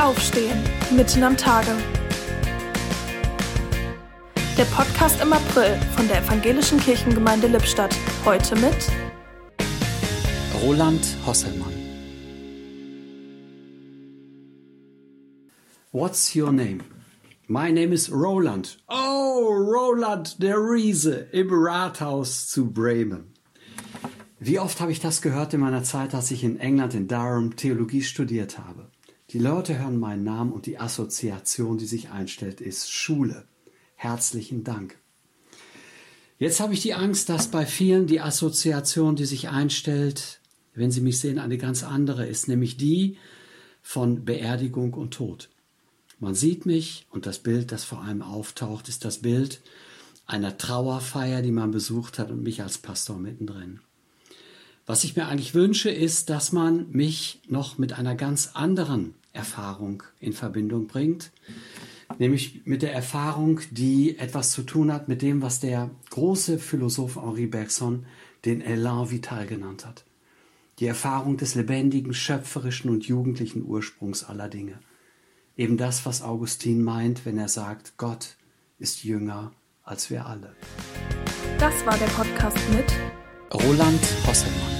Aufstehen, mitten am Tage. Der Podcast im April von der Evangelischen Kirchengemeinde Lippstadt. Heute mit Roland Hosselmann. What's your name? My name is Roland. Oh, Roland der Riese im Rathaus zu Bremen. Wie oft habe ich das gehört in meiner Zeit, als ich in England in Durham Theologie studiert habe? Die Leute hören meinen Namen und die Assoziation, die sich einstellt, ist Schule. Herzlichen Dank. Jetzt habe ich die Angst, dass bei vielen die Assoziation, die sich einstellt, wenn sie mich sehen, eine ganz andere ist, nämlich die von Beerdigung und Tod. Man sieht mich und das Bild, das vor allem auftaucht, ist das Bild einer Trauerfeier, die man besucht hat und mich als Pastor mittendrin. Was ich mir eigentlich wünsche, ist, dass man mich noch mit einer ganz anderen Erfahrung in Verbindung bringt, nämlich mit der Erfahrung, die etwas zu tun hat mit dem, was der große Philosoph Henri Bergson den Elan Vital genannt hat. Die Erfahrung des lebendigen, schöpferischen und jugendlichen Ursprungs aller Dinge. Eben das, was Augustin meint, wenn er sagt, Gott ist jünger als wir alle. Das war der Podcast mit Roland Hosselmann.